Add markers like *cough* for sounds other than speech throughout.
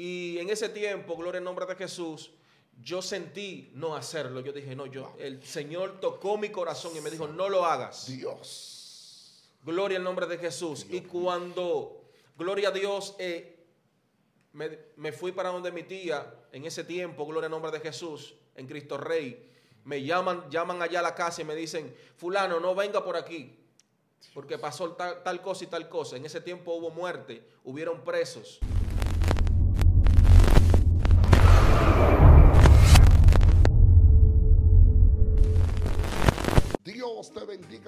Y en ese tiempo, gloria al nombre de Jesús, yo sentí no hacerlo. Yo dije, no, yo, el Señor tocó mi corazón y me dijo, no lo hagas. Dios. Gloria al nombre de Jesús. y cuando, gloria a Dios, eh, me, me fui para donde mi tía, en ese tiempo, gloria al nombre de Jesús, en Cristo Rey, me llaman, llaman allá a la casa y me dicen, fulano, no venga por aquí, porque pasó tal, tal cosa y tal cosa. En ese tiempo hubo muerte, hubieron presos.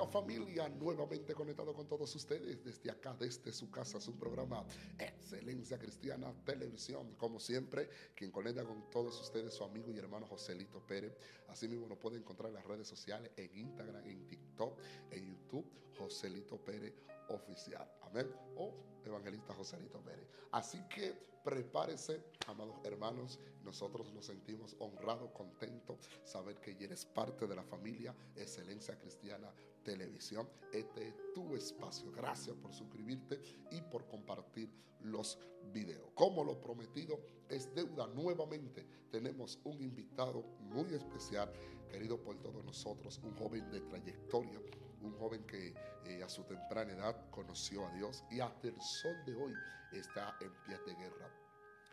Familia, nuevamente conectado con todos ustedes desde acá, desde su casa, su programa Excelencia Cristiana Televisión. Como siempre, quien conecta con todos ustedes, su amigo y hermano Joselito Pérez. Asimismo, nos puede encontrar en las redes sociales, en Instagram, en TikTok, en YouTube, Joselito Pérez Oficial. Amén. O Evangelista Joselito Pérez. Así que prepárese, amados hermanos. Nosotros nos sentimos honrados, contentos, saber que eres parte de la familia Excelencia Cristiana Televisión. Este es tu espacio. Gracias por suscribirte y por compartir los videos. Como lo prometido es deuda, nuevamente tenemos un invitado muy especial, querido por todos nosotros, un joven de trayectoria un joven que eh, a su temprana edad conoció a Dios y hasta el sol de hoy está en pie de guerra.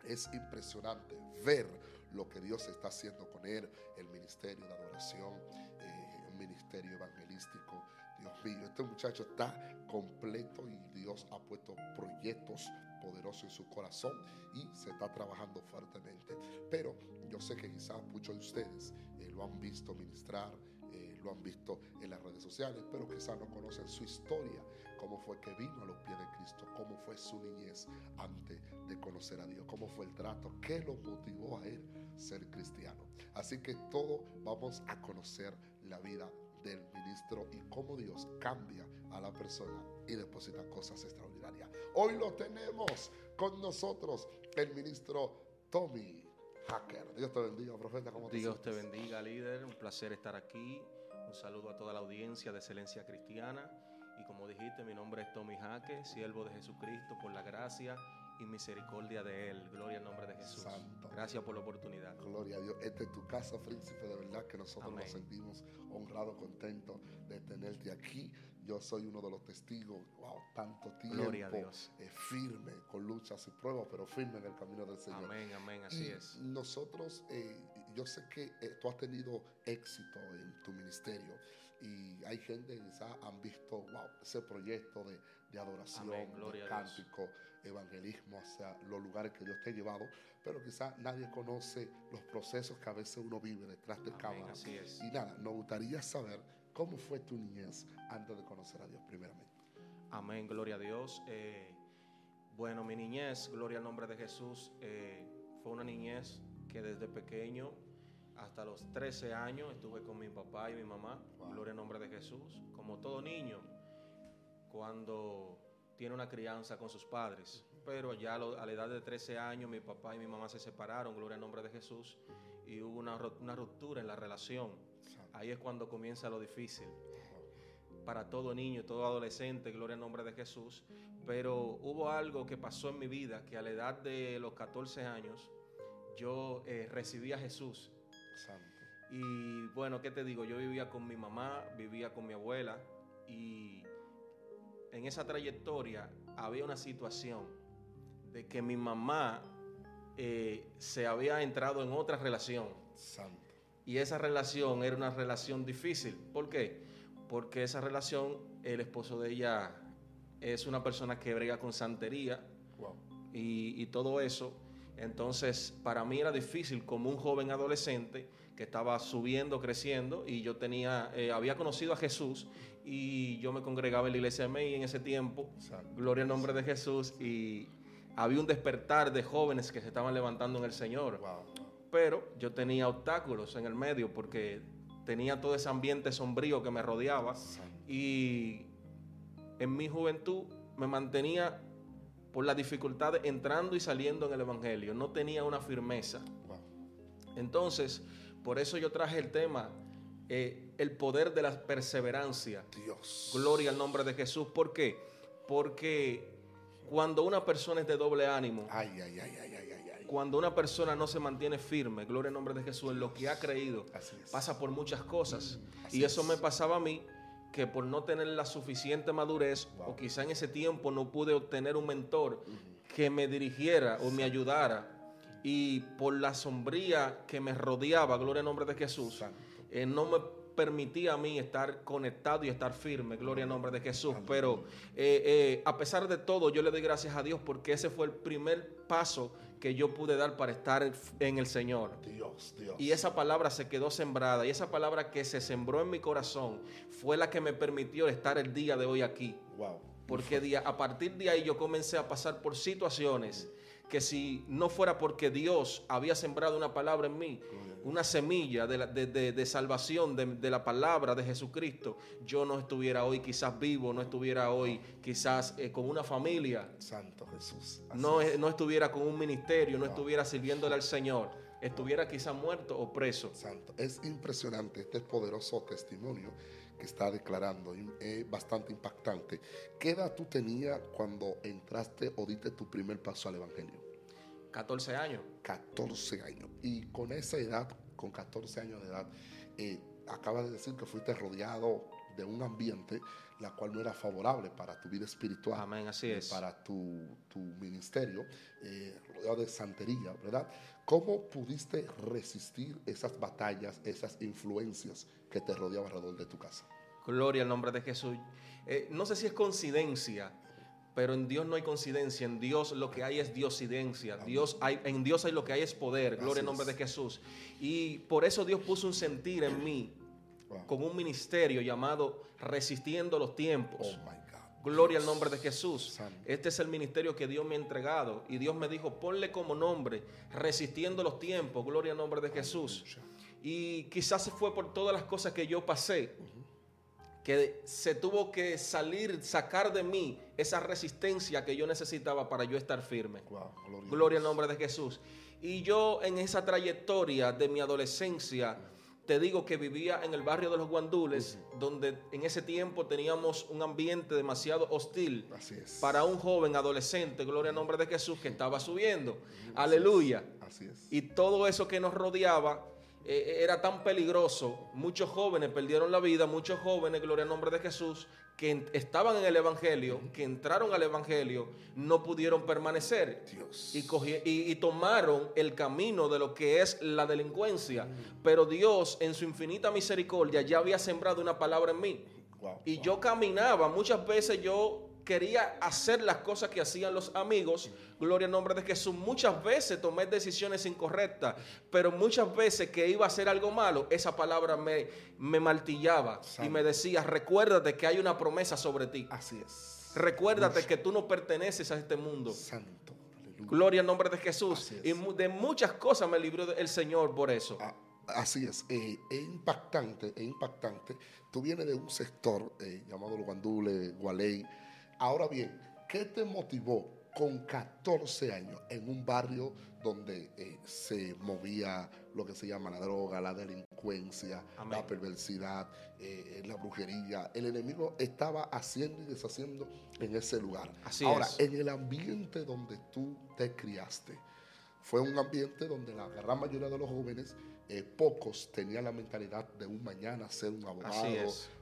Es impresionante ver lo que Dios está haciendo con él, el ministerio de adoración, ministerio evangelístico. Dios mío, este muchacho está completo y Dios ha puesto proyectos poderosos en su corazón y se está trabajando fuertemente. Pero yo sé que quizás muchos de ustedes eh, lo han visto ministrar, lo han visto en las redes sociales, pero quizás no conocen su historia, cómo fue que vino a los pies de Cristo, cómo fue su niñez antes de conocer a Dios, cómo fue el trato, qué lo motivó a él ser cristiano. Así que todo vamos a conocer la vida del ministro y cómo Dios cambia a la persona y deposita cosas extraordinarias. Hoy lo tenemos con nosotros el ministro Tommy Hacker. Dios te bendiga, profeta. ¿cómo te Dios te sientes? bendiga, líder. Un placer estar aquí. Un saludo a toda la audiencia de Excelencia Cristiana. Y como dijiste, mi nombre es Tommy Jaque, siervo de Jesucristo por la gracia y misericordia de Él. Gloria al nombre de Jesús. Santo. Gracias por la oportunidad. Gloria a Dios. Esta es tu casa, príncipe. De verdad que nosotros Amén. nos sentimos honrados, contentos de tenerte aquí. Yo soy uno de los testigos. Wow, tanto tiempo. Gloria a Dios. eh, firme, con luchas y pruebas, pero firme en el camino del Señor. Amén, amén, así Y es. Nosotros, eh, yo sé que eh, tú has tenido éxito en tu ministerio y hay gente que quizás han visto wow, ese proyecto de, de adoración, Amén, de cántico, evangelismo hacia los lugares que Dios te ha llevado, pero quizás nadie conoce los procesos que a veces uno vive detrás de Amén, cámara. así es. Y nada, nos gustaría saber cómo fue tu niñez antes de conocer a Dios, primeramente. Amén, gloria a Dios. Eh, bueno, mi niñez, gloria al nombre de Jesús, eh, fue una niñez que desde pequeño hasta los 13 años estuve con mi papá y mi mamá, Wow. gloria al nombre de Jesús, como todo niño, cuando tiene una crianza con sus padres. Pero ya a la edad de 13 años mi papá y mi mamá se separaron, gloria al nombre de Jesús, y hubo una, una ruptura en la relación. Ahí es cuando comienza lo difícil para todo niño, todo adolescente, gloria al nombre de Jesús. Pero hubo algo que pasó en mi vida que a la edad de los 14 años yo eh, recibí a Jesús. Santo. Y bueno, ¿qué te digo? Yo vivía con mi mamá, vivía con mi abuela y en esa trayectoria había una situación de que mi mamá eh, se había entrado en otra relación. Santo. Y esa relación era una relación difícil. ¿Por qué? Porque esa relación, el esposo de ella es una persona que brega con santería Wow. y, y todo eso. Entonces, para mí era difícil como un joven adolescente que estaba subiendo, creciendo, y yo tenía, eh, había conocido a Jesús y yo me congregaba en la iglesia de May en ese tiempo. Gloria al nombre de Jesús. Y había un despertar de jóvenes que se estaban levantando en el Señor Wow. pero yo tenía obstáculos en el medio porque tenía todo ese ambiente sombrío que me rodeaba y en mi juventud me mantenía por la dificultad de entrando y saliendo en el Evangelio, no tenía una firmeza. Entonces, por eso yo traje el tema, eh, el poder de la perseverancia. Dios. Gloria al nombre de Jesús. ¿Por qué? Porque cuando una persona es de doble ánimo, Ay, ay, ay, cuando una persona no se mantiene firme, gloria al nombre de Jesús, en lo que ha creído, pasa por muchas cosas. así y eso es. me pasaba a mí, que por no tener la suficiente madurez, Wow. o quizá en ese tiempo no pude obtener un mentor que me dirigiera o me ayudara, y por la sombría que me rodeaba, gloria al nombre de Jesús, eh, no me permitía a mí estar conectado y estar firme, gloria al nombre de Jesús. Pero eh, eh, a pesar de todo, yo le doy gracias a Dios porque ese fue el primer paso que yo pude dar para estar en- el Señor. Dios, Dios. Y esa palabra se quedó sembrada y esa palabra que se sembró en mi corazón fue la que me permitió estar el día de hoy aquí. Wow. Porque a partir de ahí yo comencé a pasar por situaciones que si no fuera porque Dios había sembrado una palabra en mí, una semilla de, la- de- de- de salvación de, de la palabra de Jesucristo, yo no estuviera hoy quizás vivo, no estuviera hoy quizás eh, con una familia, Santo Jesús. No, es. no estuviera con un ministerio, no estuviera sirviéndole al Señor, estuviera quizás muerto o preso. Santo. Es impresionante este poderoso testimonio que está declarando, es bastante impactante. ¿Qué edad tú tenías cuando entraste o diste tu primer paso al Evangelio? 14 años. 14 años. Y con esa edad, con 14 años de edad, eh, acabas de decir que fuiste rodeado de un ambiente la cual no era favorable para tu vida espiritual. Amén, así eh, es. Para tu, tu ministerio, eh, rodeado de santería, ¿verdad? ¿Cómo pudiste resistir esas batallas, esas influencias que te rodeaban alrededor de tu casa? Gloria al nombre de Jesús. Eh, no sé si es coincidencia, pero en Dios no hay coincidencia. En Dios lo que hay es diosidencia. Dios hay, en Dios hay lo que hay es poder. Gloria al nombre de Jesús. Y por eso Dios puso un sentir en mí Wow. con un ministerio llamado Resistiendo los Oh Tiempos. my God. Gloria al nombre de Jesús. Este es el ministerio que Dios me ha entregado. Y Dios me dijo, ponle como nombre, resistiendo los tiempos. Gloria al nombre de Jesús. Y quizás fue por todas las cosas que yo pasé, que se tuvo que salir, sacar de mí esa resistencia que yo necesitaba para yo estar firme. Gloria al nombre de Jesús. Y yo en esa trayectoria de mi adolescencia, te digo que vivía en el barrio de los Guandules, donde en ese tiempo teníamos un ambiente demasiado hostil para un joven adolescente, gloria al nombre de Jesús, que estaba subiendo. Aleluya. Así es. Y todo eso que nos rodeaba eh, era tan peligroso. Muchos jóvenes perdieron la vida, muchos jóvenes, gloria al nombre de Jesús, que estaban en el Evangelio, que entraron al Evangelio, no pudieron permanecer. Dios. Y, cogi- y- y tomaron el camino de lo que es la delincuencia. Pero Dios, en su infinita misericordia, ya había sembrado una palabra en mí. Wow, Y wow. yo caminaba, muchas veces yo quería hacer las cosas que hacían los amigos, gloria al nombre de Jesús. Muchas veces tomé decisiones incorrectas, pero muchas veces que iba a hacer algo malo, esa palabra me, me martillaba y me decía, recuérdate que hay una promesa sobre ti. Así es. Recuérdate que tú no perteneces a este mundo. Santo. Aleluya. Gloria al nombre de Jesús. Y de muchas cosas me libró el Señor por eso. Ah, Así es, eh, es impactante, es impactante. Tú vienes de un sector eh, llamado Los Guandules, Gualey. Ahora bien, ¿qué te motivó con 14 años en un barrio donde eh, se movía lo que se llama la droga, la delincuencia, Amén. la perversidad, eh, la brujería? El enemigo estaba haciendo y deshaciendo en ese lugar. Así Ahora, es. en el ambiente donde tú te criaste, fue un ambiente donde la gran mayoría de los jóvenes, eh, pocos tenían la mentalidad de un mañana ser un abogado.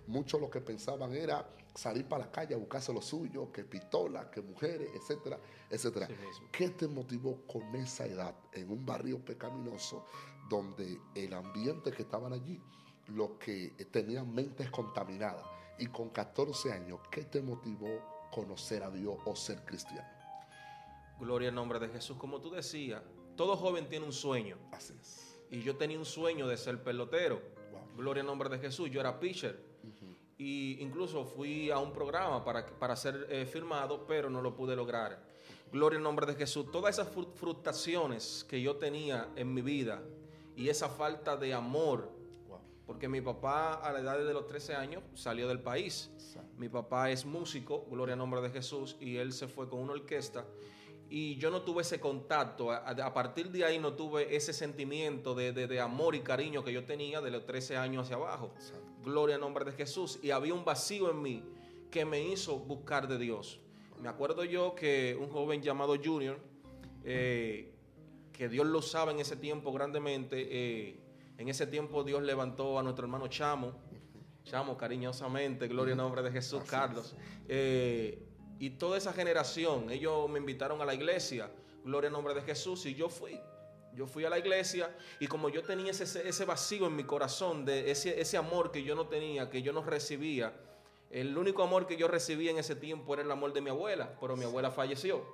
Muchos lo que pensaban era salir para la calle a buscarse lo suyo, que pistola, que mujeres, etcétera, etcétera. ¿Qué te motivó con esa edad en un barrio pecaminoso donde el ambiente que estaban allí, los que tenían mentes contaminadas? Y con 14 años, ¿qué te motivó conocer a Dios o ser cristiano? Gloria al nombre de Jesús. Como tú decías, todo joven tiene un sueño. Así es. Y yo tenía un sueño de ser pelotero. Wow. Gloria al nombre de Jesús. Yo era pitcher. Y incluso fui a un programa para, para ser eh, firmado, pero no lo pude lograr. Gloria al nombre de Jesús. Todas esas fru- frustraciones que yo tenía en mi vida y esa falta de amor, Wow. porque mi papá a la edad de los 13 años salió del país. Mi papá es músico, gloria al nombre de Jesús, y él se fue con una orquesta. Y yo no tuve ese contacto. A, a partir de ahí no tuve ese sentimiento de, de- de amor y cariño que yo tenía de los 13 años hacia abajo. Gloria al nombre de Jesús. Y había un vacío en mí que me hizo buscar de Dios. Me acuerdo yo que un joven llamado Junior, eh, que Dios lo sabe en ese tiempo grandemente, eh, en ese tiempo Dios levantó a nuestro hermano Chamo, Chamo cariñosamente, gloria al nombre de Jesús, Así Carlos. Eh, y toda esa generación, ellos me invitaron a la iglesia, gloria al nombre de Jesús, y yo fui. Yo fui a la iglesia y como yo tenía ese, ese vacío en mi corazón, de ese, ese amor que yo no tenía, que yo no recibía, el único amor que yo recibía en ese tiempo era el amor de mi abuela, pero mi abuela falleció.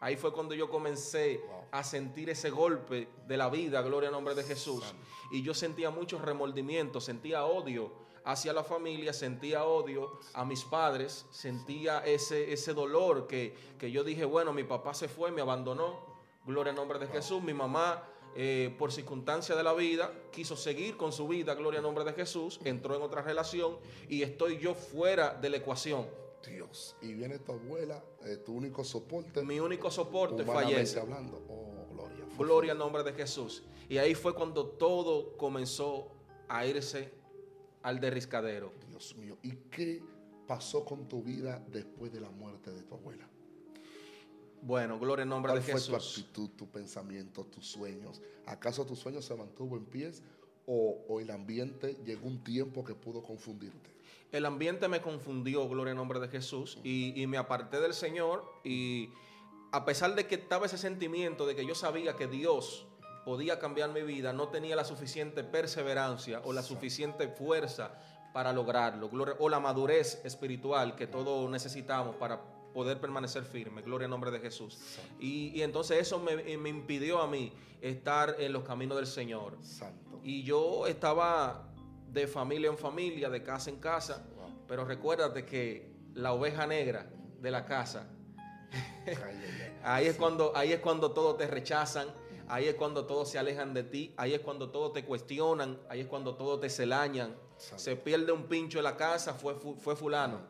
Ahí fue cuando yo comencé a sentir ese golpe de la vida, gloria al nombre de Jesús. Y yo sentía mucho remordimiento, sentía odio hacia la familia, sentía odio a mis padres, sentía ese, ese dolor que, que yo dije, bueno, mi papá se fue, me abandonó, gloria al nombre de Jesús. Mi mamá, eh, por circunstancia de la vida, quiso seguir con su vida, gloria al nombre de Jesús, entró en otra relación y estoy yo fuera de la ecuación. Dios. Y viene tu abuela, eh, tu único soporte. Mi único soporte fallece. hablando. Oh, gloria. Gloria al nombre de Jesús. Y ahí fue cuando todo comenzó a irse al derriscadero. Dios mío. ¿Y qué pasó con tu vida después de la muerte de tu abuela? Bueno, gloria al nombre de ¿Cuál fue tu Jesús. actitud, tu pensamiento, tus sueños? ¿Acaso tus sueños se mantuvo en pies o, o el ambiente llegó un tiempo que pudo confundirte? El ambiente me confundió, gloria al nombre de Jesús, y, y me aparté del Señor. Y a pesar de que estaba ese sentimiento de que yo sabía que Dios podía cambiar mi vida, no tenía la suficiente perseverancia o la suficiente fuerza para lograrlo, gloria- o la madurez espiritual que todos necesitamos para poder permanecer firme, gloria al nombre de Jesús. Y, y entonces eso me, me impidió a mí estar en los caminos del Señor. Santo. Y yo estaba de familia en familia, de casa en casa, Wow. pero recuérdate que la oveja negra de la casa, *laughs* ahí es cuando, ahí es cuando todos te rechazan, ahí es cuando todos se alejan de ti, ahí es cuando todos te cuestionan, ahí es cuando todos te celañan. Santo. Se pierde un pincho en la casa, fue, fu- fue fulano.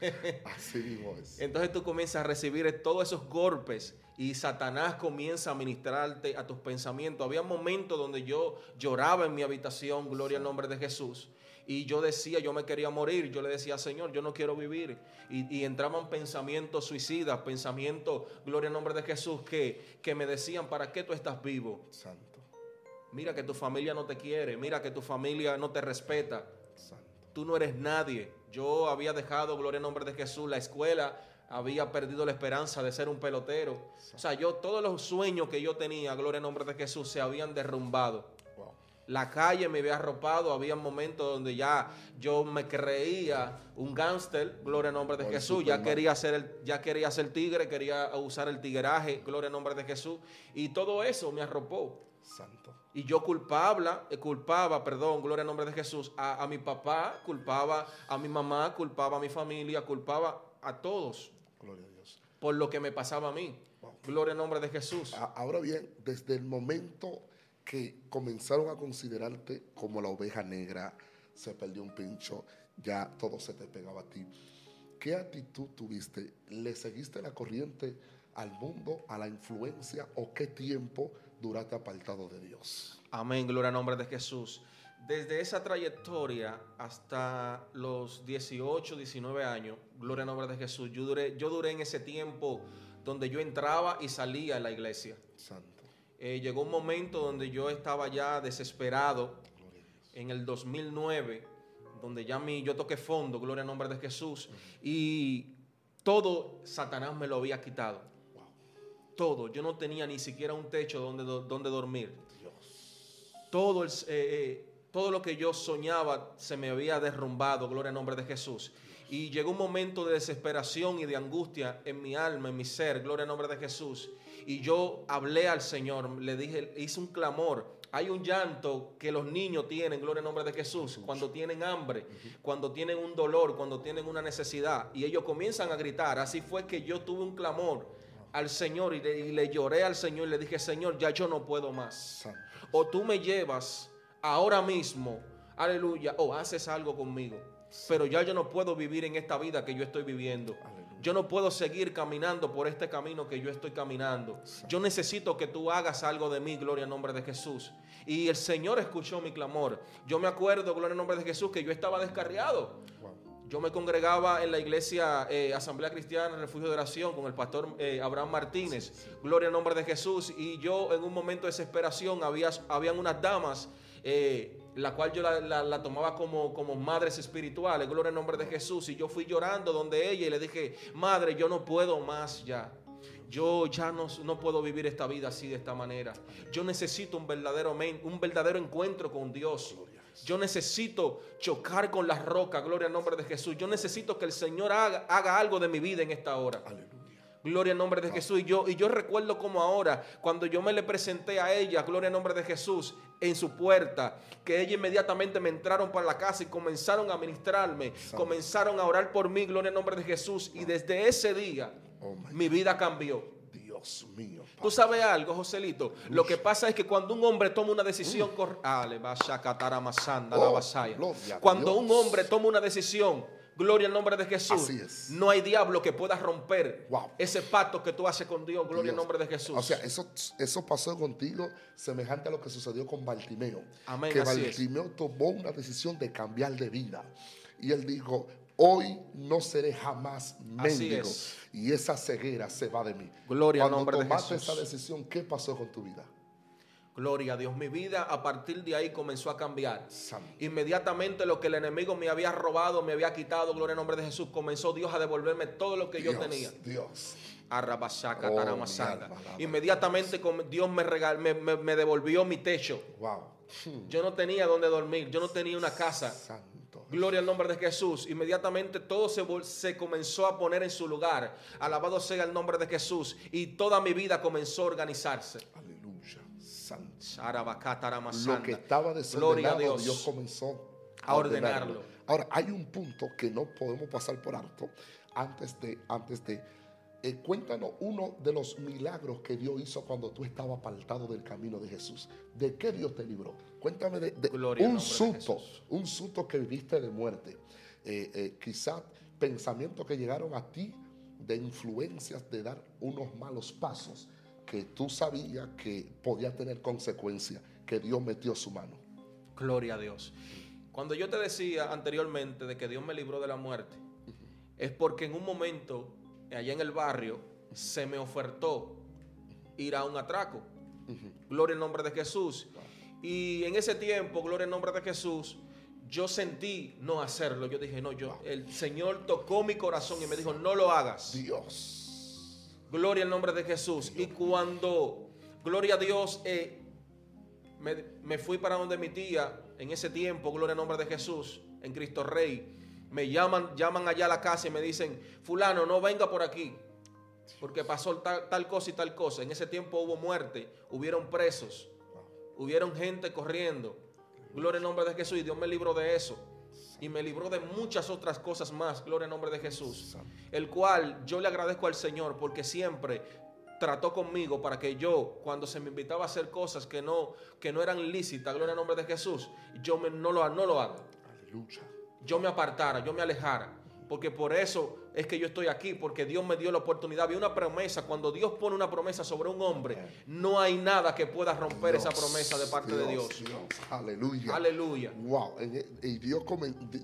*laughs* Así mismo es. Entonces tú comienzas a recibir todos esos golpes y Satanás comienza a ministrarte a tus pensamientos. Había momentos donde yo lloraba en mi habitación, gloria al nombre de Jesús. Y yo decía, yo me quería morir. Yo le decía, Señor, yo no quiero vivir. Y, y entraban pensamientos suicidas, pensamientos, gloria al nombre de Jesús, que, que me decían, ¿para qué tú estás vivo? Santo. Mira que tu familia no te quiere, mira que tu familia no te respeta Santo. tú no eres nadie. Yo había dejado, gloria en nombre de Jesús, la escuela, había perdido la esperanza de ser un pelotero. O sea, yo todos los sueños que yo tenía, gloria en nombre de Jesús, se habían derrumbado. La calle me había arropado, había momentos donde ya yo me creía un gángster, gloria en nombre de Jesús, ya quería ser el, ya quería ser tigre, quería usar el tigueraje, gloria en nombre de Jesús, y todo eso me arropó. Santo. Y yo culpable, eh, culpaba, perdón, gloria al nombre de Jesús, a, a mi papá, culpaba a mi mamá, culpaba a mi familia, culpaba a todos Gloria a Dios. por lo que me pasaba a mí. Wow. Gloria al nombre de Jesús. Ahora bien, desde el momento que comenzaron a considerarte como la oveja negra, se perdió un pincho, ya todo se te pegaba a ti. ¿Qué actitud tuviste? ¿Le seguiste la corriente al mundo, a la influencia o qué tiempo duraste apartado de Dios? Amén, gloria al nombre de Jesús. Desde esa trayectoria hasta los 18, 19 años, gloria al nombre de Jesús, yo duré, yo duré en ese tiempo donde yo entraba y salía en la iglesia. Santo. Eh, llegó un momento donde yo estaba ya desesperado, en el 2009, donde ya mi, yo toqué fondo, gloria al nombre de Jesús, y todo Satanás me lo había quitado. Todo. Yo no tenía ni siquiera un techo donde, do- donde dormir. Todo, el- eh, eh, todo lo que yo soñaba se me había derrumbado, gloria al nombre de Jesús. Y llegó un momento de desesperación y de angustia en mi alma, en mi ser, gloria al nombre de Jesús. Y yo hablé al Señor, le dije, hice un clamor. Hay un llanto que los niños tienen, gloria al nombre de Jesús, cuando tienen hambre, cuando tienen un dolor, cuando tienen una necesidad. Y ellos comienzan a gritar. Así fue que yo tuve un clamor al Señor y le, y le lloré al Señor y le dije, Señor, ya yo no puedo más o tú me llevas ahora mismo, aleluya, o haces algo conmigo. Pero ya yo no puedo vivir en esta vida que yo estoy viviendo. Aleluya. Yo no puedo seguir caminando por este camino que yo estoy caminando. Yo necesito que tú hagas algo de mí, gloria al nombre de Jesús. Y el Señor escuchó mi clamor. Yo me acuerdo, gloria al nombre de Jesús, que yo estaba descarriado. Yo me congregaba en la iglesia eh, Asamblea Cristiana Refugio de Oración con el pastor eh, Abraham Martínez. Gloria al nombre de Jesús. Y yo en un momento de desesperación había, habían unas damas, eh, la cual yo la, tomaba como, como madres espirituales. Gloria al nombre de Jesús. Y yo fui llorando donde ella y le dije, madre, yo no puedo más ya. Yo ya no, no puedo vivir esta vida así de esta manera. Yo necesito un verdadero, un verdadero encuentro con Dios. Yo necesito chocar con las rocas, gloria al nombre de Jesús. Yo necesito que el Señor haga, haga algo de mi vida en esta hora. Aleluya. Gloria al nombre de Jesús. Y yo, y yo recuerdo como ahora, cuando yo me le presenté a ella, gloria al nombre de Jesús, en su puerta, que ella inmediatamente me entraron para la casa y comenzaron a ministrarme, comenzaron a orar por mí, gloria al nombre de Jesús. Y desde ese día, Oh, mi vida cambió. Dios mío. Tú sabes algo, Joselito. Lo que pasa es que cuando un hombre toma una decisión cor- le va a shacatar a Masanda, la Oh, Cuando Dios. un hombre toma una decisión, gloria al nombre de Jesús. Así es. No hay diablo que pueda romper Wow. ese pacto que tú haces con Dios, gloria al nombre de Jesús. O sea, eso, eso pasó contigo semejante a lo que sucedió con Bartimeo. Amén, que es. Bartimeo tomó una decisión de cambiar de vida. Y él dijo, hoy no seré jamás mendigo. es. Y esa ceguera se va de mí. Gloria al Cuando nombre de tomaste Jesús. esa decisión, ¿qué pasó con tu vida? Gloria a Dios. Mi vida a partir de ahí comenzó a cambiar. Inmediatamente lo que el enemigo me había robado, me había quitado, gloria al nombre de Jesús, comenzó Dios a devolverme todo lo que yo tenía. Dios. Arrabasaca, Oh. Inmediatamente Dios me, regal- me, me- me devolvió mi techo. Wow. Yo no tenía donde dormir, yo no tenía una casa. Santo. Gloria al nombre de Jesús. Inmediatamente todo se, se comenzó a poner en su lugar. Alabado sea el nombre de Jesús. Y toda mi vida comenzó a organizarse. Aleluya. Santo. Lo que estaba desordenado, Dios. Dios. comenzó A ordenarlo. Ahora, hay un punto que no podemos pasar por alto antes de, antes de, eh, cuéntanos uno de los milagros que Dios hizo cuando tú estabas apartado del camino de Jesús. ¿De qué Dios te libró? Cuéntame de, de un de susto, Jesús. un susto que viviste de muerte. Eh, eh, quizás pensamientos que llegaron a ti de influencias de dar unos malos pasos que tú sabías que podía tener consecuencias, que Dios metió su mano. Gloria a Dios. Cuando yo te decía anteriormente de que Dios me libró de la muerte, es porque en un momento, allá en el barrio, se me ofertó ir a un atraco. Gloria al nombre de Jesús. Y en ese tiempo, gloria al nombre de Jesús, yo sentí no hacerlo. Yo dije, no, yo, el Señor tocó mi corazón y me dijo, no lo hagas. Dios. Gloria al nombre de Jesús. Y cuando, gloria a Dios, eh, me, me fui para donde mi tía, en ese tiempo, gloria al nombre de Jesús, en Cristo Rey, me llaman, llaman allá a la casa y me dicen, fulano, no venga por aquí, porque pasó tal, tal cosa y tal cosa. En ese tiempo hubo muerte, hubieron presos, hubieron gente corriendo. Gloria al nombre de Jesús y Dios me libró de eso. Y me libró de muchas otras cosas más, gloria al nombre de Jesús. El cual yo le agradezco al Señor porque siempre trató conmigo para que yo, cuando se me invitaba a hacer cosas que no, que no eran lícitas, gloria al nombre de Jesús, yo me- no, lo, no lo haga. Aleluya. Yo me apartara, yo me alejara. Porque por eso es que yo estoy aquí, porque Dios me dio la oportunidad. Vi una promesa. Cuando Dios pone una promesa sobre un hombre, no hay nada que pueda romper esa promesa de parte de Dios. Aleluya. Aleluya. Wow. E, Y Dios,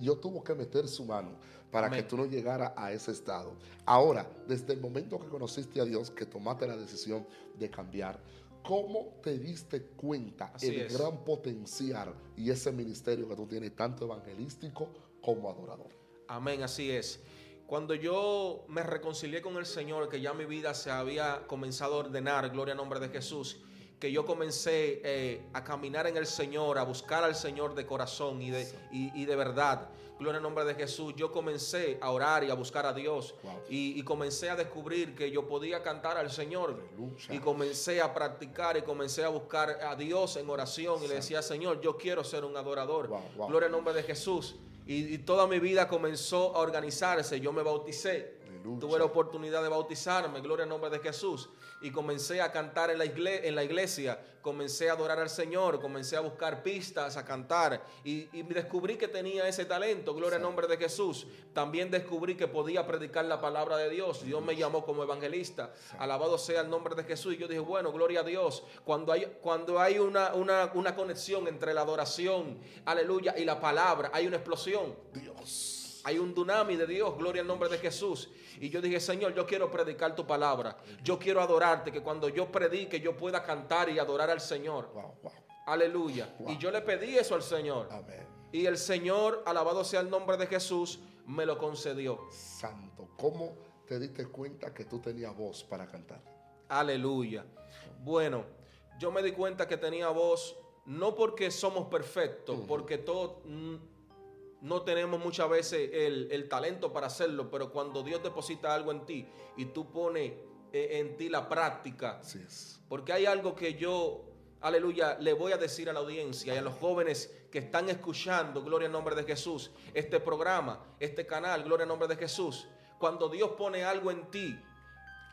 Dios tuvo que meter su mano para Amén. que tú no llegaras a ese estado. Ahora, desde el momento que conociste a Dios, que tomaste la decisión de cambiar, ¿cómo te diste cuenta Así el es. gran potencial y ese ministerio que tú tienes, tanto evangelístico como adorador? Amén, así es. Cuando yo me reconcilié con el Señor, que ya mi vida se había comenzado a ordenar, gloria al nombre de Jesús, que yo comencé eh, a caminar en el Señor, a buscar al Señor de corazón y de, y, y de verdad, gloria al nombre de Jesús, yo comencé a orar y a buscar a Dios Wow. y, y comencé a descubrir que yo podía cantar al Señor Aleluya. y comencé a practicar y comencé a buscar a Dios en oración y le decía, Señor, yo quiero ser un adorador. Wow, wow. Gloria al nombre de Jesús. Y, y toda mi vida comenzó a organizarse. Yo me bauticé. Aleluya. Tuve la oportunidad de bautizarme. Gloria al nombre de Jesús. Y comencé a cantar en la, igle- en la iglesia. Comencé a adorar al Señor. Comencé a buscar pistas, a cantar. Y, y descubrí que tenía ese talento. Gloria al nombre de Jesús. También descubrí que podía predicar la palabra de Dios. Dios me llamó como evangelista. Alabado sea el nombre de Jesús. Y yo dije, bueno, gloria a Dios. Cuando hay, cuando hay una, una, una conexión entre la adoración, aleluya, y la palabra, hay una explosión. Dios. Hay un tsunami de Dios, gloria al nombre de Jesús. Y yo dije, Señor, yo quiero predicar tu palabra. Yo quiero adorarte, que cuando yo predique yo pueda cantar y adorar al Señor. Wow, wow. Aleluya. Wow. Y yo le pedí eso al Señor. Amén. Y el Señor, alabado sea el nombre de Jesús, me lo concedió. Santo. ¿Cómo te diste cuenta que tú tenías voz para cantar? Aleluya. Bueno, yo me di cuenta que tenía voz, no porque somos perfectos, porque todos mm, no tenemos muchas veces el, el talento para hacerlo, pero cuando Dios deposita algo en ti y tú pones eh, en ti la práctica, Así es. porque hay algo que yo, aleluya, le voy a decir a la audiencia y a los jóvenes que están escuchando, gloria al nombre de Jesús, este programa, este canal, gloria al nombre de Jesús. Cuando Dios pone algo en ti,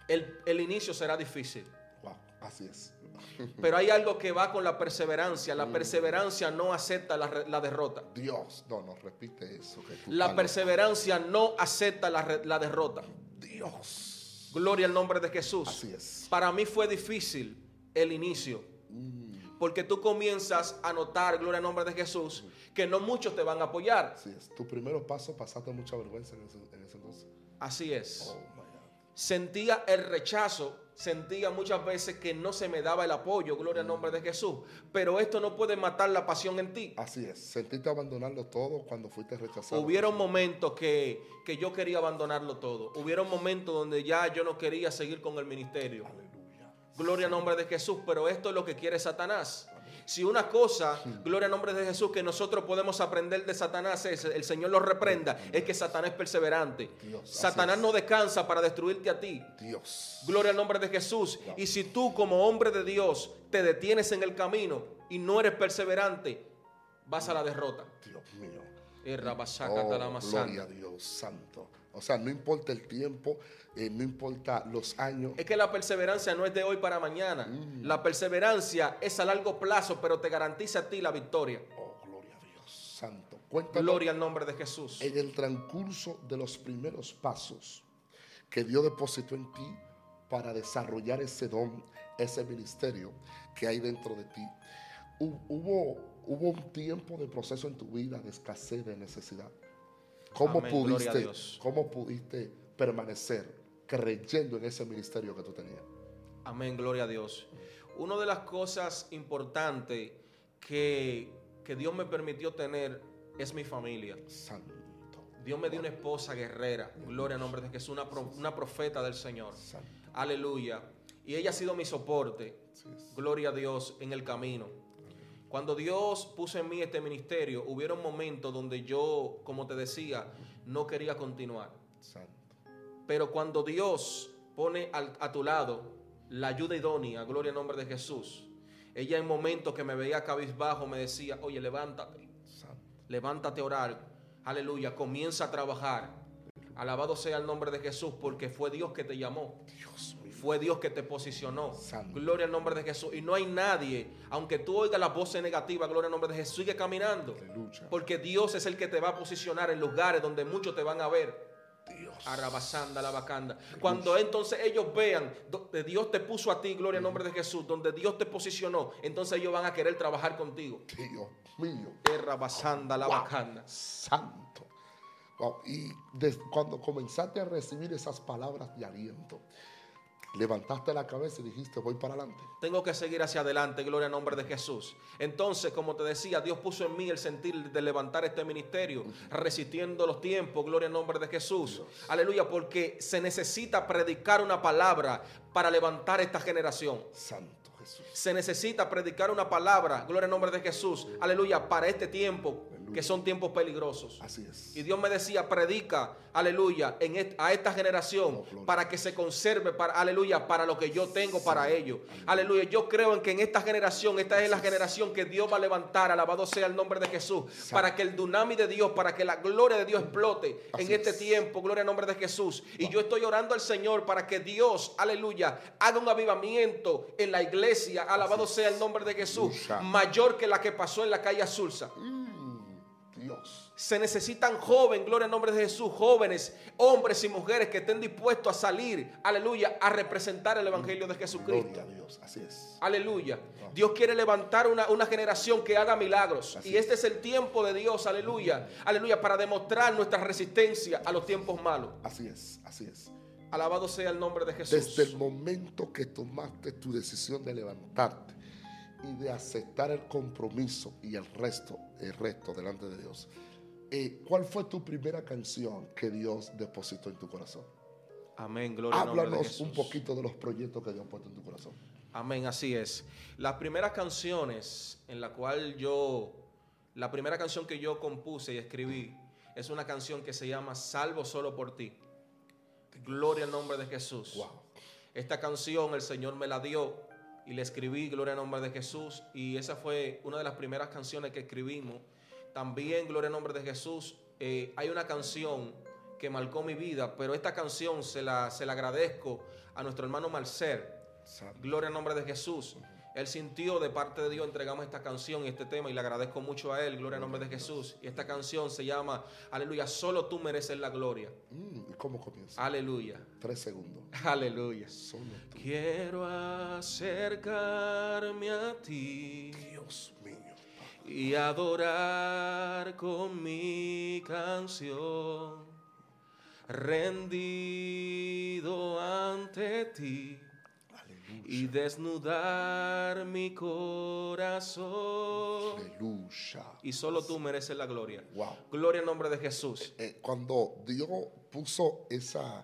el, el inicio será difícil. Wow, así es. *laughs* Pero hay algo que va con la perseverancia. La perseverancia no acepta la, derrota. Dios, no, no, repite eso. Que La perseverancia no acepta la, derrota. Dios. Gloria al nombre de Jesús. Así es. Para mí fue difícil el inicio. Porque tú comienzas a notar, gloria al nombre de Jesús, que no muchos te van a apoyar. Así es. Tu primer paso pasaste mucha vergüenza en ese, en ese entonces. Así es. Oh, my God. Sentía el rechazo, sentía muchas veces que no se me daba el apoyo, gloria al nombre de Jesús. Pero esto no puede matar la pasión en ti. Así es. Sentiste abandonarlo todo cuando fuiste rechazado. Hubieron momentos que, que yo quería abandonarlo todo. Hubieron momentos donde ya yo no quería seguir con el ministerio. Aleluya. Gloria al nombre de Jesús, pero esto es lo que quiere Satanás. Si una cosa, gloria al nombre de Jesús, que nosotros podemos aprender de Satanás es, el Señor lo reprenda, es que Satanás es perseverante. Dios, Satanás no descansa para destruirte a ti. Dios. Gloria al nombre de Jesús. Y si tú como hombre de Dios te detienes en el camino y no eres perseverante, vas a la derrota. Dios mío. Oh, gloria a Dios santo. O sea, no importa el tiempo, eh, no importa los años. Es que la perseverancia no es de hoy para mañana. Mm. La perseverancia es a largo plazo, pero te garantiza a ti la victoria. Oh, gloria a Dios santo. Cuéntanos Gloria al nombre de Jesús. en el transcurso de los primeros pasos que Dios depositó en ti para desarrollar ese don, ese ministerio que hay dentro de ti. Hu- Hubo, hubo un tiempo de proceso en tu vida de escasez, de necesidad. ¿Cómo Amén, pudiste, cómo pudiste permanecer creyendo en ese ministerio que tú tenías? Amén, gloria a Dios. Una de las cosas importantes que, que Dios me permitió tener es mi familia. Santo, Dios me dio una esposa guerrera. Gloria al nombre de Jesús, una, pro- una profeta del Señor. santo. Aleluya. Y ella ha sido mi soporte. Gloria a Dios en el camino. Cuando Dios puso en mí este ministerio, hubieron momentos donde yo, como te decía, no quería continuar. Santo. Pero cuando Dios pone al- a tu lado la ayuda idónea, gloria al nombre de Jesús, ella en momentos que me veía cabizbajo me decía, oye, levántate, Santo. levántate a orar, aleluya, comienza a trabajar. Alabado sea el nombre de Jesús, porque fue Dios que te llamó. Dios mío. Fue Dios que te posicionó. Santo. Gloria al nombre de Jesús. Y no hay nadie, aunque tú oigas las voces negativas, gloria al nombre de Jesús, sigue caminando. Aleluya. Porque Dios es el que te va a posicionar en lugares donde muchos te van a ver. Dios. Arabasanda, la bacanda. Cuando entonces ellos vean donde Dios te puso a ti, gloria al nombre de Jesús, donde Dios te posicionó, entonces ellos van a querer trabajar contigo. Dios mío. Arabasanda, la Wow. bacanda. Santo. Wow, Y cuando comenzaste a recibir esas palabras de aliento, levantaste la cabeza y dijiste, voy para adelante. Tengo que seguir hacia adelante, gloria al nombre de Jesús. Entonces, como te decía, Dios puso en mí el sentir de levantar este ministerio, resistiendo los tiempos, gloria al nombre de Jesús. Aleluya, porque se necesita predicar una palabra para levantar esta generación. Santo Jesús. Se necesita predicar una palabra, gloria al nombre de Jesús, aleluya, para este tiempo, que son tiempos peligrosos. Así es. Y Dios me decía, predica, aleluya, en est- a esta generación Oh, para que se conserve, para, aleluya, para lo que yo tengo para ellos. Aleluya, yo creo en que en esta generación, esta es la generación que Dios va a levantar, alabado sea el nombre de Jesús, para que el dunami de Dios, para que la gloria de Dios explote Así en este es. tiempo, gloria al nombre de Jesús. Y yo estoy orando al Señor para que Dios, aleluya, haga un avivamiento en la iglesia, alabado sea el nombre de Jesús, mayor que la que pasó en la calle Azulsa. Dios. Se necesitan jóvenes, gloria al nombre de Jesús, jóvenes, hombres y mujeres que estén dispuestos a salir, aleluya, a representar el Evangelio de Jesucristo. Gloria a Dios. Así es. Aleluya. Dios quiere levantar una, una generación que haga milagros. Así y este es el tiempo de Dios, aleluya, aleluya, para demostrar nuestra resistencia a los tiempos malos. Así es, así es. Alabado sea el nombre de Jesús. Desde el momento que tomaste tu decisión de levantarte y de aceptar el compromiso y el resto, el resto delante de Dios, eh, ¿cuál fue tu primera canción que Dios depositó en tu corazón? Amén, gloria al nombre de Háblanos Jesús. un poquito de los proyectos que Dios ha puesto en tu corazón. Amén, así es. Las primeras canciones en la cual yo, la primera canción que yo compuse y escribí es una canción que se llama Salvo solo por ti. Gloria al nombre de Jesús. Wow. Esta canción el Señor me la dio y le escribí Gloria al nombre de Jesús y esa fue una de las primeras canciones que escribimos. También Gloria al nombre de Jesús. eh, hay una canción que marcó mi vida, pero esta canción se la, se la agradezco a nuestro hermano Marcer. Santo. Gloria al nombre de Jesús. Él sintió de parte de Dios, entregamos esta canción y este tema y le agradezco mucho a él. Gloria al nombre de Jesús. Y esta canción se llama, aleluya, solo tú mereces la gloria. Mm, ¿Y cómo comienza? Aleluya, Tres segundos. *laughs* aleluya. Solo tú. Quiero acercarme a ti Dios mío. Y adorar con mi canción, rendido ante ti Aleluya. y desnudar mi corazón. Aleluya. Y solo tú mereces la gloria. Wow. Gloria al nombre de Jesús. Eh, cuando Dios puso esa,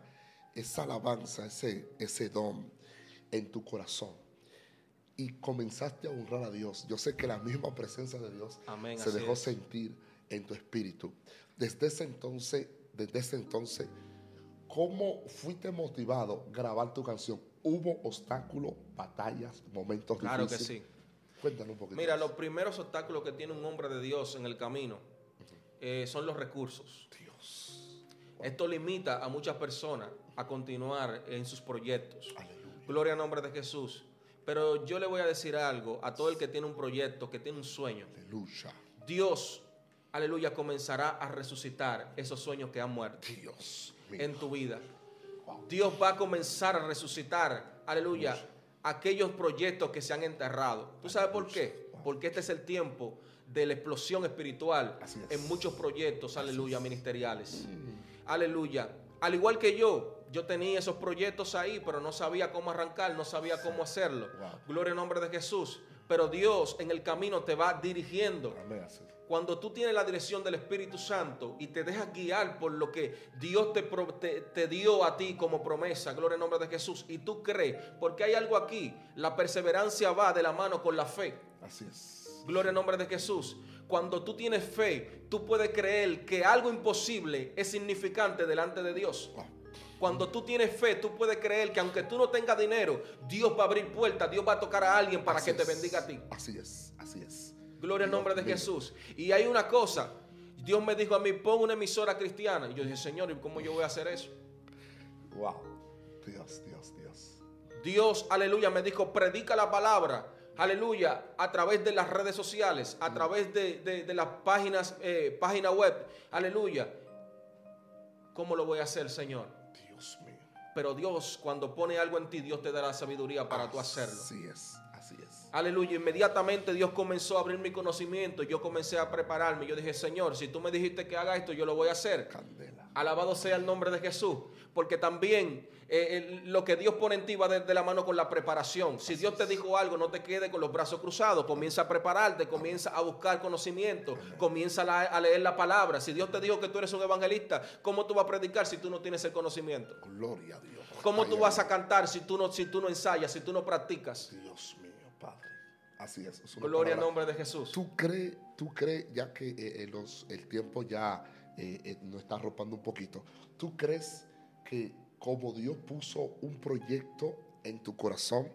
esa alabanza, ese, ese don en tu corazón y comenzaste a honrar a Dios, yo sé que la misma presencia de Dios Amén, se dejó es. sentir en tu espíritu. Desde ese entonces, desde ese entonces, ¿cómo fuiste motivado a grabar tu canción? ¿Hubo obstáculos, batallas, momentos Claro que difíciles? sí. Cuéntanos un poquito. Mira, los primeros obstáculos que tiene un hombre de Dios en el camino eh, son los recursos. Dios. Esto limita a muchas personas a continuar en sus proyectos. Aleluya. Gloria al nombre de Jesús. Pero yo le voy a decir algo a todo el que tiene un proyecto, que tiene un sueño. Aleluya. Dios, aleluya, comenzará a resucitar esos sueños que han muerto Dios mío. en tu vida. Dios va a comenzar a resucitar, aleluya, aquellos proyectos que se han enterrado. ¿Tú sabes por qué? Porque este es el tiempo de la explosión espiritual es. en muchos proyectos, aleluya, es. ministeriales. Mm. Aleluya. Al igual que yo, yo tenía esos proyectos ahí, pero no sabía cómo arrancar, no sabía cómo hacerlo. Wow. Gloria al nombre de Jesús. Pero Dios en el camino te va dirigiendo. Amén. Cuando tú tienes la dirección del Espíritu Santo y te dejas guiar por lo que Dios te, pro- te- te dio a ti como promesa, gloria al nombre de Jesús, y tú crees, porque hay algo aquí, la perseverancia va de la mano con la fe. Así es. Gloria al nombre de Jesús. Cuando tú tienes fe, tú puedes creer que algo imposible es significante delante de Dios. Wow. Cuando tú tienes fe, tú puedes creer que aunque tú no tengas dinero, Dios va a abrir puertas, Dios va a tocar a alguien para Así que te bendiga a ti. Así es, así es. Gloria al nombre de. Jesús. Y hay una cosa, Dios me dijo a mí, pon una emisora cristiana. Y yo dije, Señor, ¿y cómo yo voy a hacer eso? Wow. Dios, Dios, Dios. Dios, aleluya, me dijo, predica la palabra, aleluya, a través de las redes sociales, a través de, de- de las páginas, eh, página web, aleluya. ¿Cómo lo voy a hacer, Señor? Dios mío. Pero Dios, cuando pone algo en ti, Dios te da la sabiduría para tú hacerlo. Así es, así es. Aleluya, inmediatamente Dios comenzó a abrir mi conocimiento, yo comencé a prepararme, yo dije, Señor, si tú me dijiste que haga esto, yo lo voy a hacer. Candela. Alabado sea el nombre de Jesús, porque también eh, lo que Dios pone en ti va de, de la mano con la preparación. Si Dios te dijo algo, no te quedes con los brazos cruzados, comienza a prepararte, comienza a buscar conocimiento, comienza a, leer la palabra. Si Dios te dijo que tú eres un evangelista, ¿cómo tú vas a predicar si tú no tienes el conocimiento? Gloria a Dios. ¿Cómo tú vas a cantar si tú no, si tú no ensayas, si tú no practicas? Dios mío, Padre. Así es. Gloria al nombre de Jesús. ¿Tú crees, tú crees, ya que eh, eh, los, el tiempo ya eh, eh, nos está arropando un poquito, ¿tú crees que como Dios puso un proyecto en tu corazón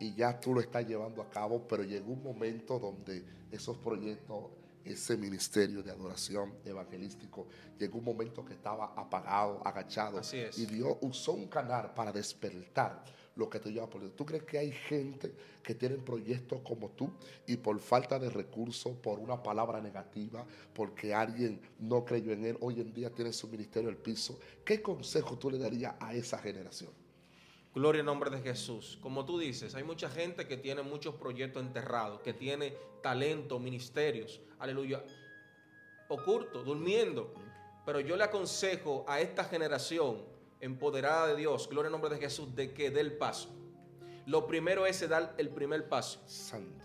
y ya tú lo estás llevando a cabo, pero llegó un momento donde esos proyectos, ese ministerio de adoración evangelístico, llegó un momento que estaba apagado, agachado, Así es. y Dios usó un canal para despertar lo que te lleva por dentro. ¿Tú crees que hay gente que tienen proyectos como tú y por falta de recursos, por una palabra negativa, porque alguien no creyó en él, hoy en día tiene su ministerio al piso? ¿Qué consejo tú le darías a esa generación? Gloria al nombre de Jesús. Como tú dices, hay mucha gente que tiene muchos proyectos enterrados, que tiene talento, ministerios, aleluya, oculto, durmiendo. Pero yo le aconsejo a esta generación empoderada de Dios, gloria al nombre de Jesús, de que dé el paso. Lo primero es dar el primer paso. Santo.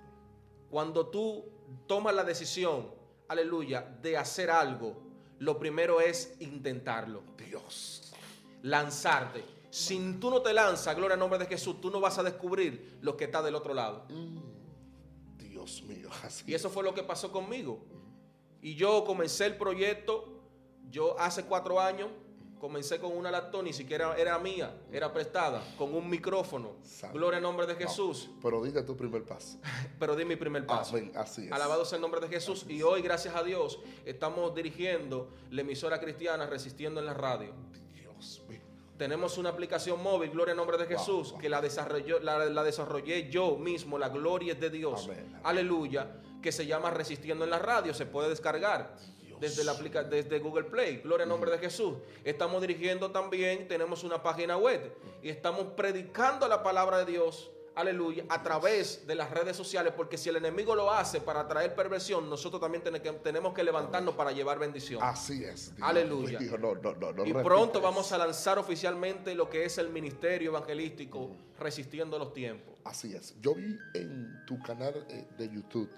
Cuando tú tomas la decisión, aleluya, de hacer algo, lo primero es intentarlo, Dios. lanzarte. Si tú no te lanzas, gloria al nombre de Jesús, tú no vas a descubrir lo que está del otro lado. Mm. Dios mío. Así Y eso fue lo que pasó conmigo. Y yo comencé el proyecto, yo hace cuatro años, comencé con una laptop, ni siquiera era mía, era prestada, con un micrófono. Gloria al nombre de Jesús. Pero diga tu primer paso. *laughs* Pero di mi primer paso. Amén. Así es. Alabado sea el nombre de Jesús. Y hoy, gracias a Dios, estamos dirigiendo la emisora cristiana Resistiendo en la Radio. Dios mío. Tenemos una aplicación móvil, gloria al nombre de Jesús, wow. que la, desarrolló, la, la desarrollé yo mismo, la gloria es de Dios. Amén, amén. Aleluya, que se llama Resistiendo en la Radio, se puede descargar. Desde, la aplica desde Google Play, gloria al nombre de Jesús. Estamos dirigiendo también, tenemos una página web y estamos predicando la palabra de Dios. Aleluya, a través de las redes sociales, porque si el enemigo lo hace para traer perversión, nosotros también tenemos que, levantarnos para llevar bendición. Así es. Dios Aleluya. mío. No, no, no, no Y pronto vamos a lanzar oficialmente lo que es el ministerio evangelístico Resistiendo los Tiempos. Así es. Yo vi en tu canal eh, de YouTube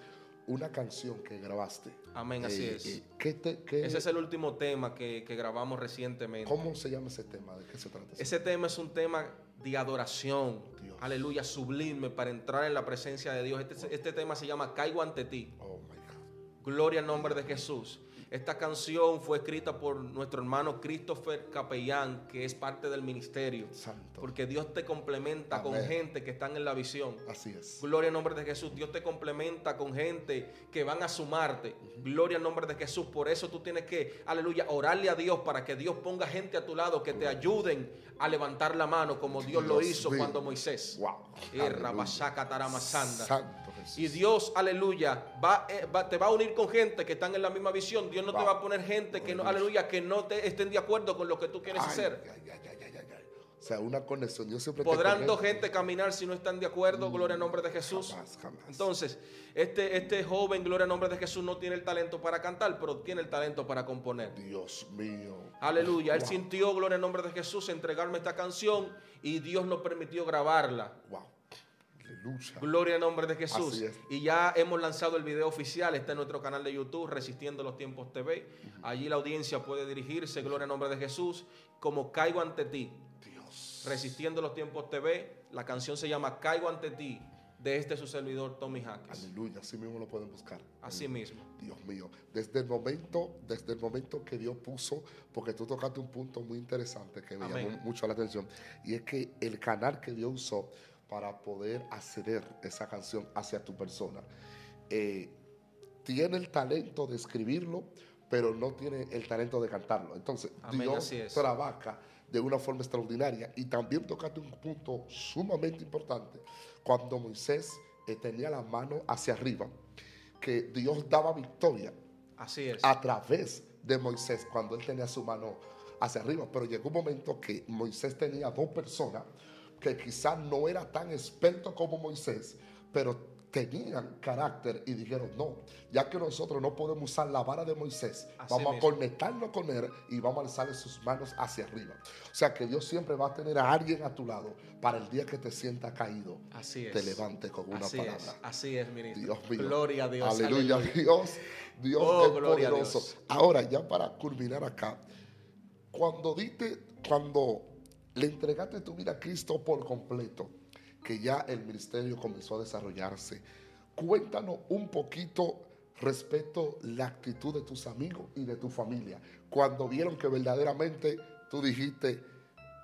una canción que grabaste. Amén, así Eh, es. eh, ¿qué te- qué- Ese es el último tema que, que grabamos recientemente. ¿Cómo se llama ese tema? ¿De qué se trata? Ese tema es un tema de adoración, Dios. aleluya, sublime para entrar en la presencia de Dios. Este, este tema se llama Caigo ante ti. Oh my God. Gloria al nombre de Jesús. Esta canción fue escrita por nuestro hermano Christopher Capellán, que es parte del ministerio. Santo. Porque Dios te complementa con gente que están en la visión. Así es. Gloria al nombre de Jesús. Dios te complementa con gente que van a sumarte. Gloria al nombre de Jesús. Por eso tú tienes que, aleluya, orarle a Dios para que Dios ponga gente a tu lado que te ayuden a levantar la mano como Dios, lo hizo mío. cuando Moisés. Wow. Eh, Jesús. Y Dios, aleluya, va, eh, va- te va a unir con gente que están en la misma visión. Dios no te va a poner gente que no, aleluya, que no te estén de acuerdo con lo que tú quieres Ay, hacer. ay, ay, ay, ay, ay, ay. O sea, una conexión. Yo siempre te Podrán dos gente caminar si no están de acuerdo, gloria al nombre de Jesús. Jamás, jamás. Entonces, este, este joven, gloria al nombre de Jesús, no tiene el talento para cantar, pero tiene el talento para componer. Dios mío. Aleluya. Él Wow. sintió, gloria al nombre de Jesús, entregarme esta canción y Dios nos permitió grabarla. Wow. Aleluya. Gloria al nombre de Jesús. Y ya hemos lanzado el video oficial, está en nuestro canal de YouTube, Resistiendo los Tiempos TV. Allí la audiencia puede dirigirse, gloria al nombre de Jesús, como Caigo ante ti. Dios. Resistiendo los Tiempos TV. La canción se llama Caigo ante ti, de este su servidor Tommy Hackers. Aleluya. Así mismo lo pueden buscar. Así mismo. Dios mío, desde el momento, desde el momento que Dios puso, porque tú tocaste un punto muy interesante que me Amén. llamó mucho la atención, y es que el canal que Dios usó para poder acceder esa canción hacia tu persona, eh, tiene el talento de escribirlo, pero no tiene el talento de cantarlo. Entonces, Amén, Dios trabaja de una forma extraordinaria y también tocaste un punto sumamente importante cuando Moisés eh, tenía la mano hacia arriba, que Dios daba victoria Así es. a través de Moisés cuando él tenía su mano hacia arriba. Pero llegó un momento que Moisés tenía dos personas que quizás no era tan experto como Moisés, pero tenían carácter y dijeron, no, ya que nosotros no podemos usar la vara de Moisés, Así vamos mismo. a conectarnos con él y vamos a alzarle sus manos hacia arriba. O sea que Dios siempre va a tener a alguien a tu lado para el día que te sienta caído, Así es. te levante con una así palabra. es. Así es, ministro. Dios mío. Gloria a Dios. Aleluya. Dios, Dios Oh, es poderoso. Dios. Ahora, ya para culminar acá, cuando diste, cuando le entregaste tu vida a Cristo por completo, que ya el ministerio comenzó a desarrollarse, cuéntanos un poquito respecto la actitud de tus amigos y de tu familia. Cuando vieron que verdaderamente tú dijiste,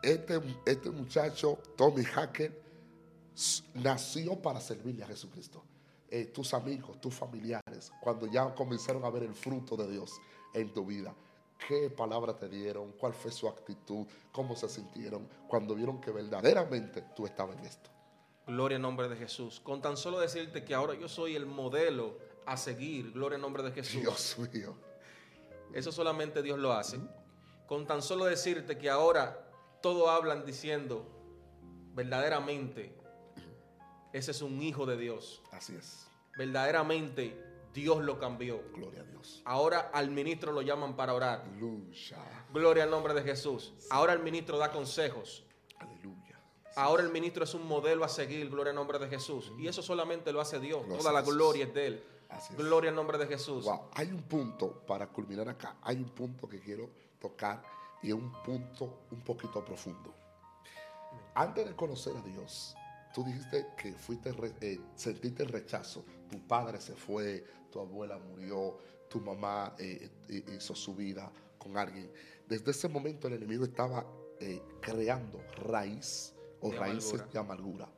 este, este muchacho, Tommy Hacker, nació para servirle a Jesucristo. Eh, tus amigos, tus familiares, cuando ya comenzaron a ver el fruto de Dios en tu vida, ¿qué palabra te dieron? ¿Cuál fue su actitud? ¿Cómo se sintieron cuando vieron que verdaderamente tú estabas en esto? Gloria en nombre de Jesús. Con tan solo decirte que ahora yo soy el modelo a seguir. Gloria en nombre de Jesús. Dios mío. Eso solamente Dios lo hace. Con tan solo decirte que ahora todos hablan diciendo verdaderamente ese es un hijo de Dios. Así es. Verdaderamente Dios lo cambió. Gloria a Dios. Ahora al ministro lo llaman para orar. Aleluya. Gloria al nombre de Jesús. Ahora el ministro da consejos. Ahora el ministro es un modelo a seguir. Gloria al nombre de Jesús. Y eso solamente lo hace Dios. Lo Toda la Jesús. gloria es de Él. Así es. Gloria al nombre de Jesús. Wow, hay un punto para culminar acá. Hay un punto que quiero tocar y es un punto un poquito profundo. Antes de conocer a Dios, tú dijiste que fuiste eh, sentiste el rechazo. Tu padre se fue, tu abuela murió, tu mamá eh, eh, hizo su vida con alguien. Desde ese momento el enemigo estaba eh, creando raíz o De raíces amargura. de amargura.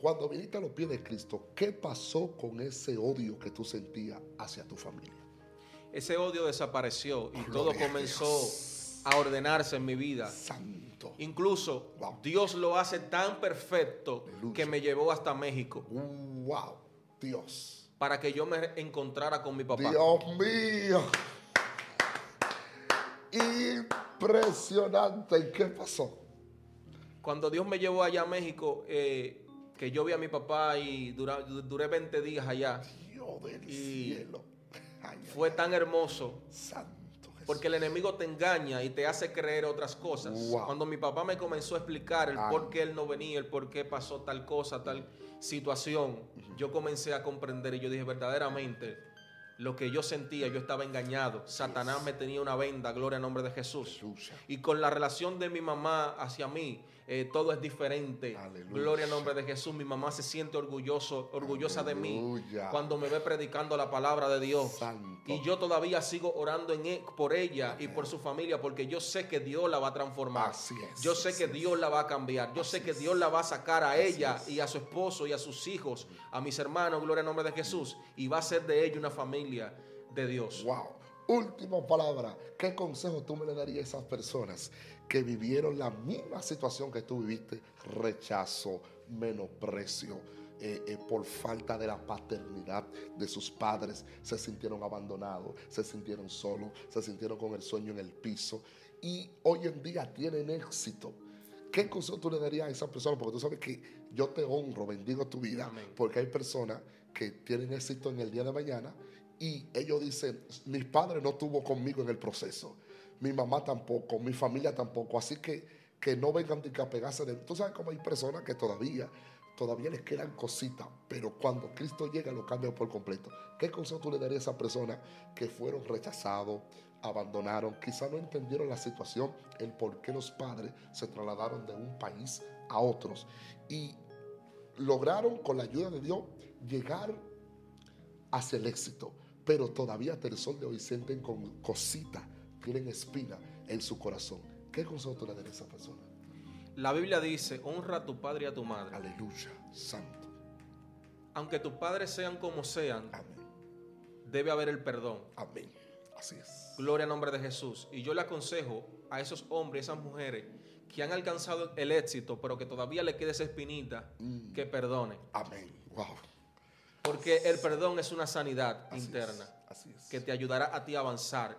Cuando viniste a los pies de Cristo, ¿qué pasó con ese odio que tú sentías hacia tu familia? Ese odio desapareció y todo Gloria comenzó a ordenarse en mi vida. Santo. Incluso Wow. Dios lo hace tan perfecto Aleluya. que me llevó hasta México Wow, Dios. para que yo me encontrara con mi papá. Dios mío. Impresionante. ¿Y qué pasó? Cuando Dios me llevó allá a México, eh, que yo vi a mi papá y dura- duré 20 días allá, Dios del Y cielo. Ay, fue ay, tan hermoso Santo Jesús. porque el enemigo te engaña y te hace creer otras cosas. Wow. Cuando mi papá me comenzó a explicar el Ay. por qué él no venía, el por qué pasó tal cosa, tal situación, yo comencé a comprender y yo dije verdaderamente lo que yo sentía, yo estaba engañado. Satanás me tenía una venda, gloria al nombre de Jesús. Y con la relación de mi mamá hacia mí, eh, todo es diferente. Aleluya. Gloria al nombre de Jesús. Mi mamá se siente orgulloso, orgullosa de mí cuando me ve predicando la palabra de Dios. Santo. Y yo todavía sigo orando en e- por ella y por su familia porque yo sé que Dios la va a transformar. Así es, Yo sé así que es. Dios la va a cambiar. Yo sé que Dios la va a sacar a ella y a su esposo y a sus hijos, a mis hermanos, gloria al nombre de Jesús. Y va a ser de ella una familia de Dios. Wow. Última palabra. ¿Qué consejo tú me le darías a esas personas que vivieron la misma situación que tú viviste? Rechazo, menosprecio, eh, eh, por falta de la paternidad de sus padres. Se sintieron abandonados, se sintieron solos, se sintieron con el sueño en el piso. Y hoy en día tienen éxito. ¿Qué consejo tú le darías a esas personas? Porque tú sabes que yo te honro, bendigo tu vida, Amén. porque hay personas que tienen éxito en el día de mañana y ellos dicen, mis padres no tuvo conmigo en el proceso, mi mamá tampoco, mi familia tampoco, así que que no vengan que a pegarse de... Tú sabes cómo hay personas que todavía, todavía les quedan cositas, pero cuando Cristo llega lo cambian por completo. ¿Qué consejo tú le darías a esas personas que fueron rechazados, abandonaron, quizá no entendieron la situación, el por qué los padres se trasladaron de un país a otros y lograron con la ayuda de Dios llegar hacia el éxito, pero todavía hasta el sol de hoy sienten con cositas, tienen espina en su corazón. ¿Qué consejo tú le darías a esa persona? La Biblia dice, honra a tu padre y a tu madre. Aleluya, santo. Aunque tus padres sean como sean, Amén, debe haber el perdón. amén. Así es. Gloria al nombre de Jesús. Y yo le aconsejo a esos hombres, esas mujeres que han alcanzado el éxito, pero que todavía le quede esa espinita, Mm. que perdone. Amén. Wow. Porque el perdón es una sanidad Así interna es, así es. que te ayudará a ti a avanzar.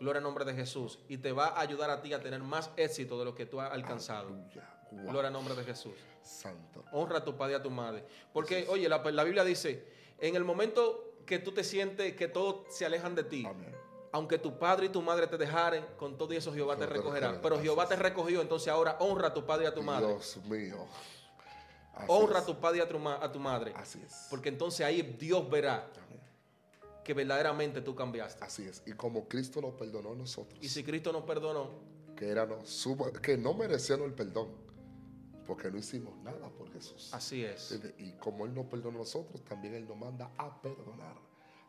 Gloria al nombre de Jesús. Y te va a ayudar a ti a tener más éxito de lo que tú has alcanzado. Wow. Gloria al nombre de Jesús. Santo. Honra a tu padre y a tu madre. Porque, oye, la, la Biblia dice, en el momento que tú te sientes que todos se alejan de ti, Amén. aunque tu padre y tu madre te dejaren, con todo eso Jehová te Jehová te recogerá. recogerá. Pero Jehová te recogió, entonces ahora honra a tu padre y a tu madre. Dios mío. Así honra a tu padre y a tu, ma- a tu madre. Así es. Porque entonces ahí Dios verá Amén. que verdaderamente tú cambiaste. Así es. Y como Cristo nos perdonó a nosotros, Y si Cristo nos perdonó, que, éramos su- que no merecíamos el perdón, porque no hicimos nada por Jesús. así es. ¿Entiendes? Y como Él nos perdonó a nosotros, también Él nos manda a perdonar.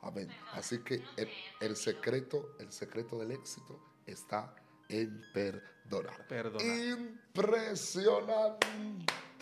Amén. Así que el, el secreto, el secreto del éxito está en perdonar. Perdonar. Impresionante.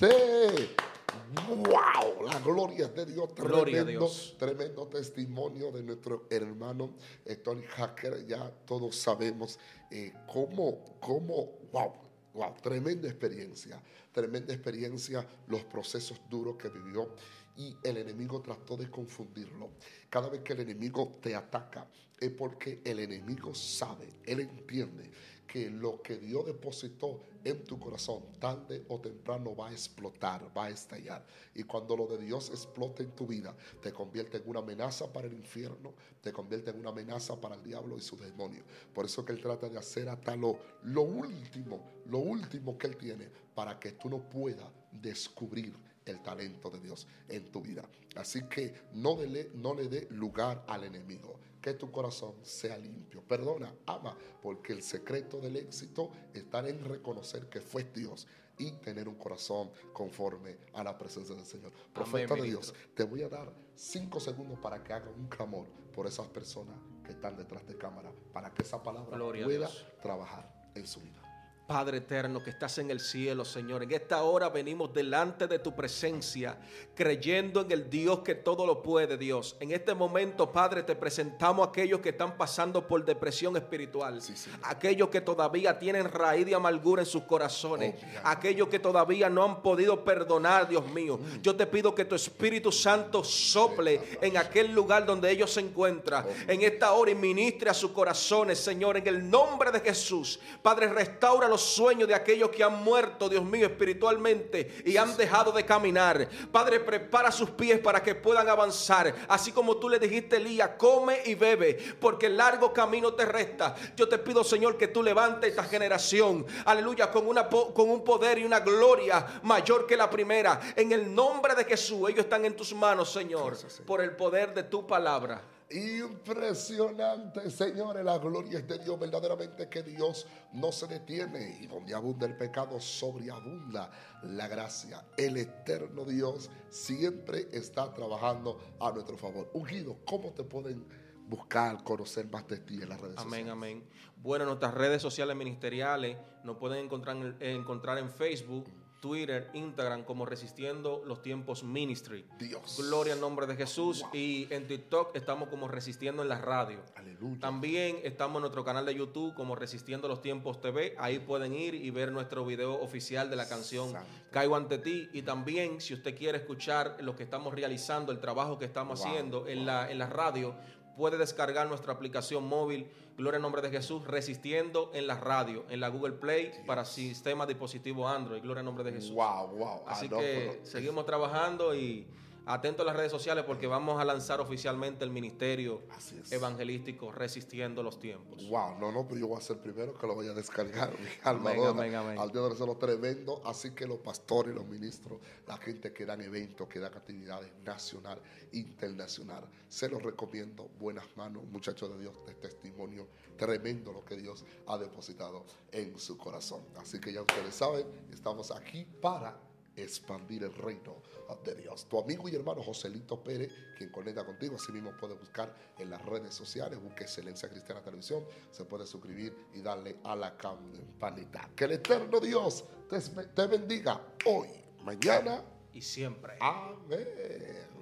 ¡Wow! La gloria de Dios. Gloria Tremendo, Dios. tremendo testimonio de nuestro hermano Tony Hacker. Ya todos sabemos eh, cómo, cómo, wow, wow, tremenda experiencia. Tremenda experiencia, los procesos duros que vivió. y el enemigo trató de confundirlo. Cada vez que el enemigo te ataca es porque el enemigo sabe, él entiende que lo que Dios depositó en tu corazón tarde o temprano va a explotar, va a estallar. Y cuando lo de Dios explota en tu vida, te convierte en una amenaza para el infierno, te convierte en una amenaza para el diablo y su demonio. Por eso que Él trata de hacer hasta lo, lo último, lo último que Él tiene para que tú no puedas descubrir el talento de Dios en tu vida. Así que no, no le dé lugar al enemigo que tu corazón sea limpio. Perdona, ama, porque el secreto del éxito está en reconocer que fue Dios y tener un corazón conforme a la presencia del Señor. Profeta de Dios, te voy a dar cinco segundos para que haga un clamor por esas personas que están detrás de cámara, para que esa palabra pueda trabajar en su vida. Padre eterno que estás en el cielo, Señor. En esta hora venimos delante de tu presencia, creyendo en el Dios que todo lo puede, Dios. En este momento, Padre, te presentamos a aquellos que están pasando por depresión espiritual, aquellos que todavía tienen raíz de amargura en sus corazones, oh, aquellos que todavía no han podido perdonar, Dios mío. Mm. Yo te pido que tu Espíritu Santo sople en aquel lugar donde ellos se encuentran, oh, en esta hora y ministre a sus corazones, Señor, en el nombre de Jesús. Padre, restaura los sueños de aquellos que han muerto, Dios mío, espiritualmente y han dejado de caminar. Padre, prepara sus pies para que puedan avanzar. Así como tú le dijiste, Elías, come y bebe, porque el largo camino te resta. Yo te pido, Señor, que tú levantes esta generación, aleluya, con, una, con un poder y una gloria mayor que la primera. En el nombre de Jesús, ellos están en tus manos, Señor, por el poder de tu palabra. Impresionante, señores, la gloria es de Dios, verdaderamente que Dios no se detiene y donde abunda el pecado, sobreabunda la gracia. El eterno Dios siempre está trabajando a nuestro favor. Ungido, ¿cómo te pueden buscar, conocer más de ti en las redes sociales? Amén, amén. Bueno, nuestras redes sociales ministeriales nos pueden encontrar, encontrar en Facebook Twitter, Instagram como Resistiendo los Tiempos Ministry. Dios. Gloria al nombre de Jesús. Y en TikTok estamos como Resistiendo en la radio. Aleluya. También estamos en nuestro canal de YouTube como Resistiendo los Tiempos TV. Ahí pueden ir y ver nuestro video oficial de la canción Caigo ante ti. Y también, si usted quiere escuchar lo que estamos realizando, el trabajo que estamos haciendo en, la, en la radio, puede descargar nuestra aplicación móvil Gloria al nombre de Jesús, resistiendo en la radio, en la Google Play para sistema dispositivo Android. Gloria al nombre de Jesús. Wow, wow. Así que seguimos trabajando y Atento a las redes sociales porque vamos a lanzar oficialmente el ministerio evangelístico Resistiendo los Tiempos. Wow, no, no, pero yo voy a ser primero que lo voy a descargar. *laughs* Alma amén, amén, Al Dios de lo tremendo. Así que los pastores, los ministros, la gente que dan eventos, que dan actividades nacional, internacional, se los recomiendo. Buenas manos, muchachos de Dios, de testimonio tremendo lo que Dios ha depositado en su corazón. Así que ya ustedes saben, estamos aquí para expandir el reino de Dios. Tu amigo y hermano Joselito Pérez, quien conecta contigo, así mismo puede buscar en las redes sociales, busque Excelencia Cristiana Televisión, se puede suscribir y darle a la campanita. Que el eterno Dios te, te bendiga hoy, mañana y siempre. Amén.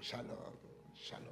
Shalom. Shalom.